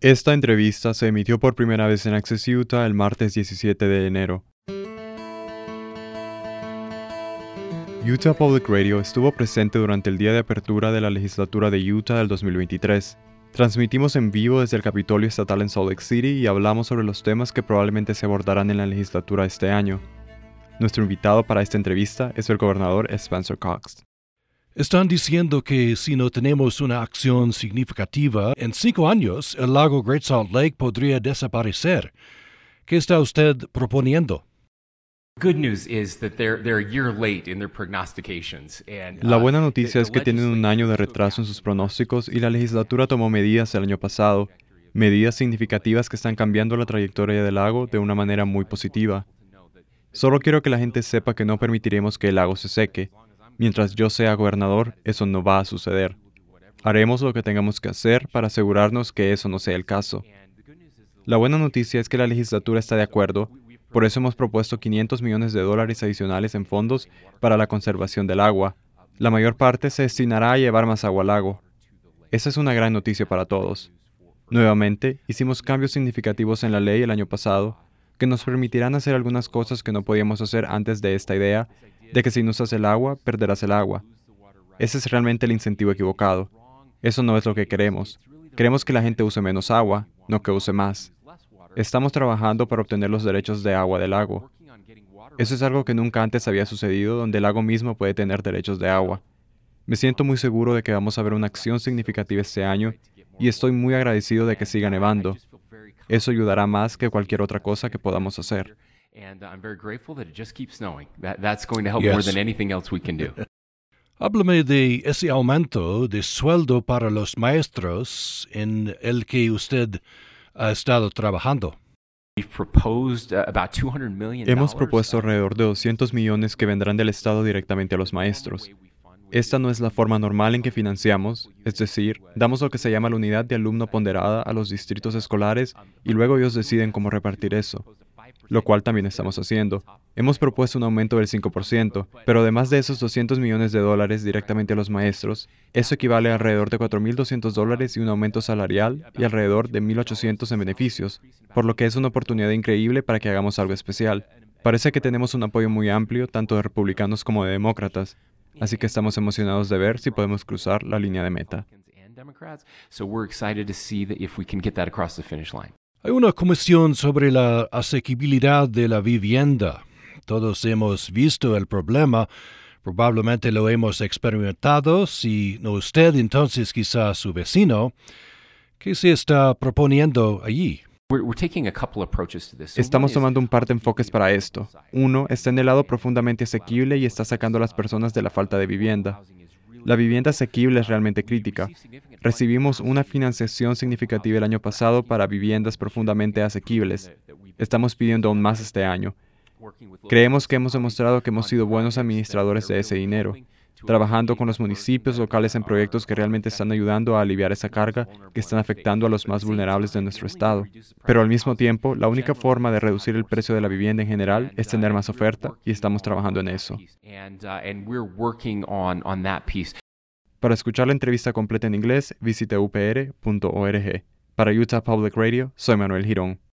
Esta entrevista se emitió por primera vez en Access Utah el martes 17 de enero. Utah Public Radio estuvo presente durante el día de apertura de la legislatura de Utah del 2023. Transmitimos en vivo desde el Capitolio Estatal en Salt Lake City y hablamos sobre los temas que probablemente se abordarán en la legislatura este año. Nuestro invitado para esta entrevista es el gobernador Spencer Cox. Están diciendo que si no tenemos una acción significativa, en cinco años el lago Great Salt Lake podría desaparecer. ¿Qué está usted proponiendo? La buena noticia es que tienen un año de retraso en sus pronósticos y la legislatura tomó medidas el año pasado, medidas significativas que están cambiando la trayectoria del lago de una manera muy positiva. Solo quiero que la gente sepa que no permitiremos que el lago se seque. Mientras yo sea gobernador, eso no va a suceder. Haremos lo que tengamos que hacer para asegurarnos que eso no sea el caso. La buena noticia es que la legislatura está de acuerdo, por eso hemos propuesto 500 millones de dólares adicionales en fondos para la conservación del agua. La mayor parte se destinará a llevar más agua al lago. Esa es una gran noticia para todos. Nuevamente, hicimos cambios significativos en la ley el año pasado que nos permitirán hacer algunas cosas que no podíamos hacer antes de esta idea de que si no usas el agua, perderás el agua. Ese es realmente el incentivo equivocado. Eso no es lo que queremos. Queremos que la gente use menos agua, no que use más. Estamos trabajando para obtener los derechos de agua del lago. Eso es algo que nunca antes había sucedido donde el lago mismo puede tener derechos de agua. Me siento muy seguro de que vamos a ver una acción significativa este año y estoy muy agradecido de que siga nevando. Eso ayudará más que cualquier otra cosa que podamos hacer. Háblame de ese aumento de sueldo para los maestros en el que usted ha estado trabajando. Hemos propuesto alrededor de 200 millones que vendrán del Estado directamente a los maestros. Esta no es la forma normal en que financiamos, es decir, damos lo que se llama la unidad de alumno ponderada a los distritos escolares y luego ellos deciden cómo repartir eso, lo cual también estamos haciendo. Hemos propuesto un aumento del 5%, pero además de esos 200 millones de dólares directamente a los maestros, eso equivale a alrededor de 4.200 dólares y un aumento salarial y alrededor de 1.800 en beneficios, por lo que es una oportunidad increíble para que hagamos algo especial. Parece que tenemos un apoyo muy amplio, tanto de republicanos como de demócratas, Así que estamos emocionados de ver si podemos cruzar la línea de meta. Hay una comisión sobre la asequibilidad de la vivienda. Todos hemos visto el problema, probablemente lo hemos experimentado, si no usted, entonces quizá su vecino. ¿Qué se está proponiendo allí? Estamos tomando un par de enfoques para esto. Uno está en el lado profundamente asequible y está sacando a las personas de la falta de vivienda. La vivienda asequible es realmente crítica. Recibimos una financiación significativa el año pasado para viviendas profundamente asequibles. Estamos pidiendo aún más este año. Creemos que hemos demostrado que hemos sido buenos administradores de ese dinero trabajando con los municipios locales en proyectos que realmente están ayudando a aliviar esa carga que están afectando a los más vulnerables de nuestro estado. Pero al mismo tiempo, la única forma de reducir el precio de la vivienda en general es tener más oferta y estamos trabajando en eso. Para escuchar la entrevista completa en inglés, visite upr.org. Para Utah Public Radio, soy Manuel Girón.